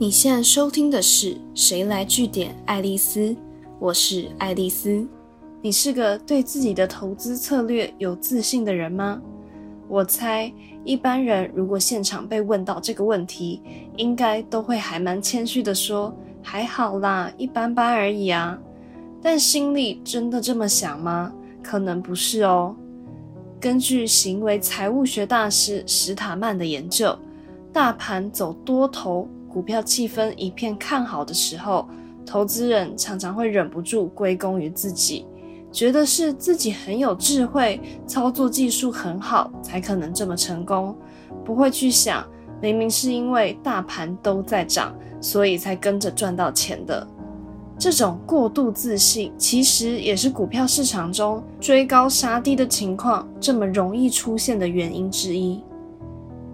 你现在收听的是《谁来据点爱丽丝》，我是爱丽丝。你是个对自己的投资策略有自信的人吗？我猜一般人如果现场被问到这个问题，应该都会还蛮谦虚的说：“还好啦，一般般而已啊。”但心里真的这么想吗？可能不是哦。根据行为财务学大师史塔曼的研究，大盘走多头。股票气氛一片看好的时候，投资人常常会忍不住归功于自己，觉得是自己很有智慧，操作技术很好，才可能这么成功。不会去想，明明是因为大盘都在涨，所以才跟着赚到钱的。这种过度自信，其实也是股票市场中追高杀低的情况这么容易出现的原因之一。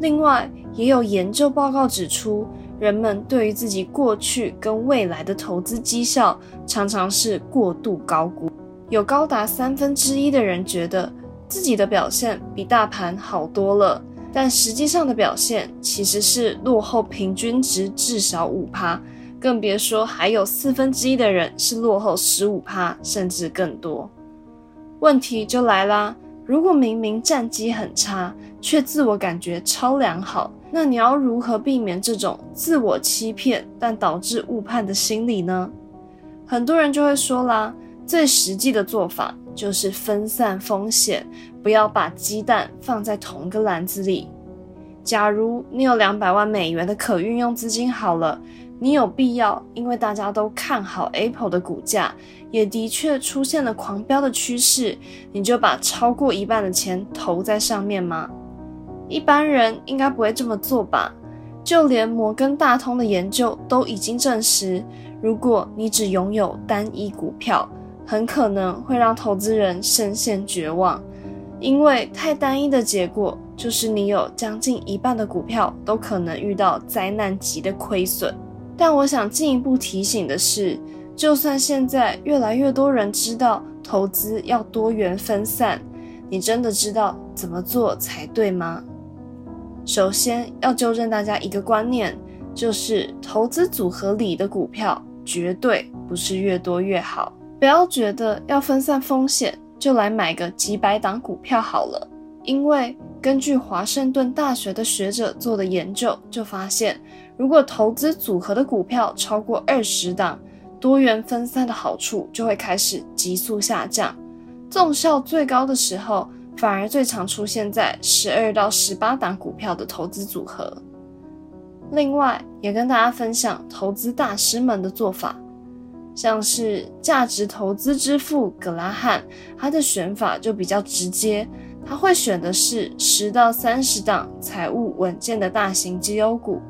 另外，也有研究报告指出。人们对于自己过去跟未来的投资绩效常常是过度高估，有高达三分之一的人觉得自己的表现比大盘好多了，但实际上的表现其实是落后平均值至少五趴，更别说还有四分之一的人是落后十五趴甚至更多。问题就来啦，如果明明战绩很差，却自我感觉超良好。那你要如何避免这种自我欺骗但导致误判的心理呢？很多人就会说啦，最实际的做法就是分散风险，不要把鸡蛋放在同个篮子里。假如你有两百万美元的可运用资金，好了，你有必要因为大家都看好 Apple 的股价，也的确出现了狂飙的趋势，你就把超过一半的钱投在上面吗？一般人应该不会这么做吧？就连摩根大通的研究都已经证实，如果你只拥有单一股票，很可能会让投资人深陷绝望，因为太单一的结果就是你有将近一半的股票都可能遇到灾难级的亏损。但我想进一步提醒的是，就算现在越来越多人知道投资要多元分散，你真的知道怎么做才对吗？首先要纠正大家一个观念，就是投资组合里的股票绝对不是越多越好。不要觉得要分散风险就来买个几百档股票好了，因为根据华盛顿大学的学者做的研究就发现，如果投资组合的股票超过二十档，多元分散的好处就会开始急速下降，纵效最高的时候。反而最常出现在十二到十八档股票的投资组合。另外，也跟大家分享投资大师们的做法，像是价值投资之父格拉汉，他的选法就比较直接，他会选的是十到三十档财务稳健的大型绩优股。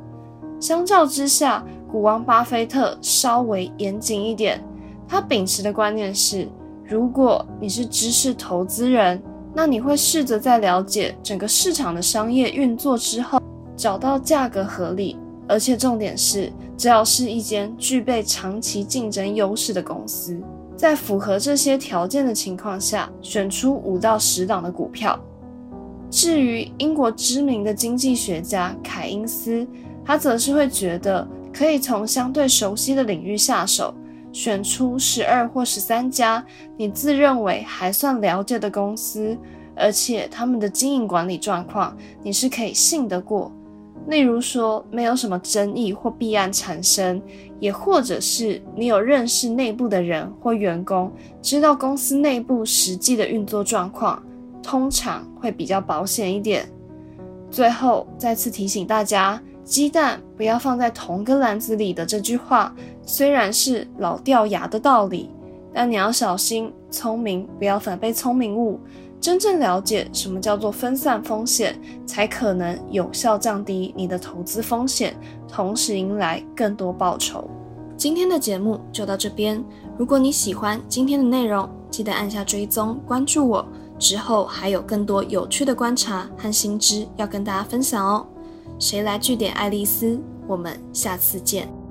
相较之下，股王巴菲特稍微严谨一点，他秉持的观念是：如果你是知识投资人。那你会试着在了解整个市场的商业运作之后，找到价格合理，而且重点是，只要是一间具备长期竞争优势的公司，在符合这些条件的情况下，选出五到十档的股票。至于英国知名的经济学家凯因斯，他则是会觉得可以从相对熟悉的领域下手。选出十二或十三家你自认为还算了解的公司，而且他们的经营管理状况你是可以信得过。例如说，没有什么争议或弊案产生，也或者是你有认识内部的人或员工，知道公司内部实际的运作状况，通常会比较保险一点。最后再次提醒大家。鸡蛋不要放在同个篮子里的这句话，虽然是老掉牙的道理，但你要小心，聪明不要反被聪明误。真正了解什么叫做分散风险，才可能有效降低你的投资风险，同时迎来更多报酬。今天的节目就到这边，如果你喜欢今天的内容，记得按下追踪关注我，之后还有更多有趣的观察和新知要跟大家分享哦。谁来据点爱丽丝？我们下次见。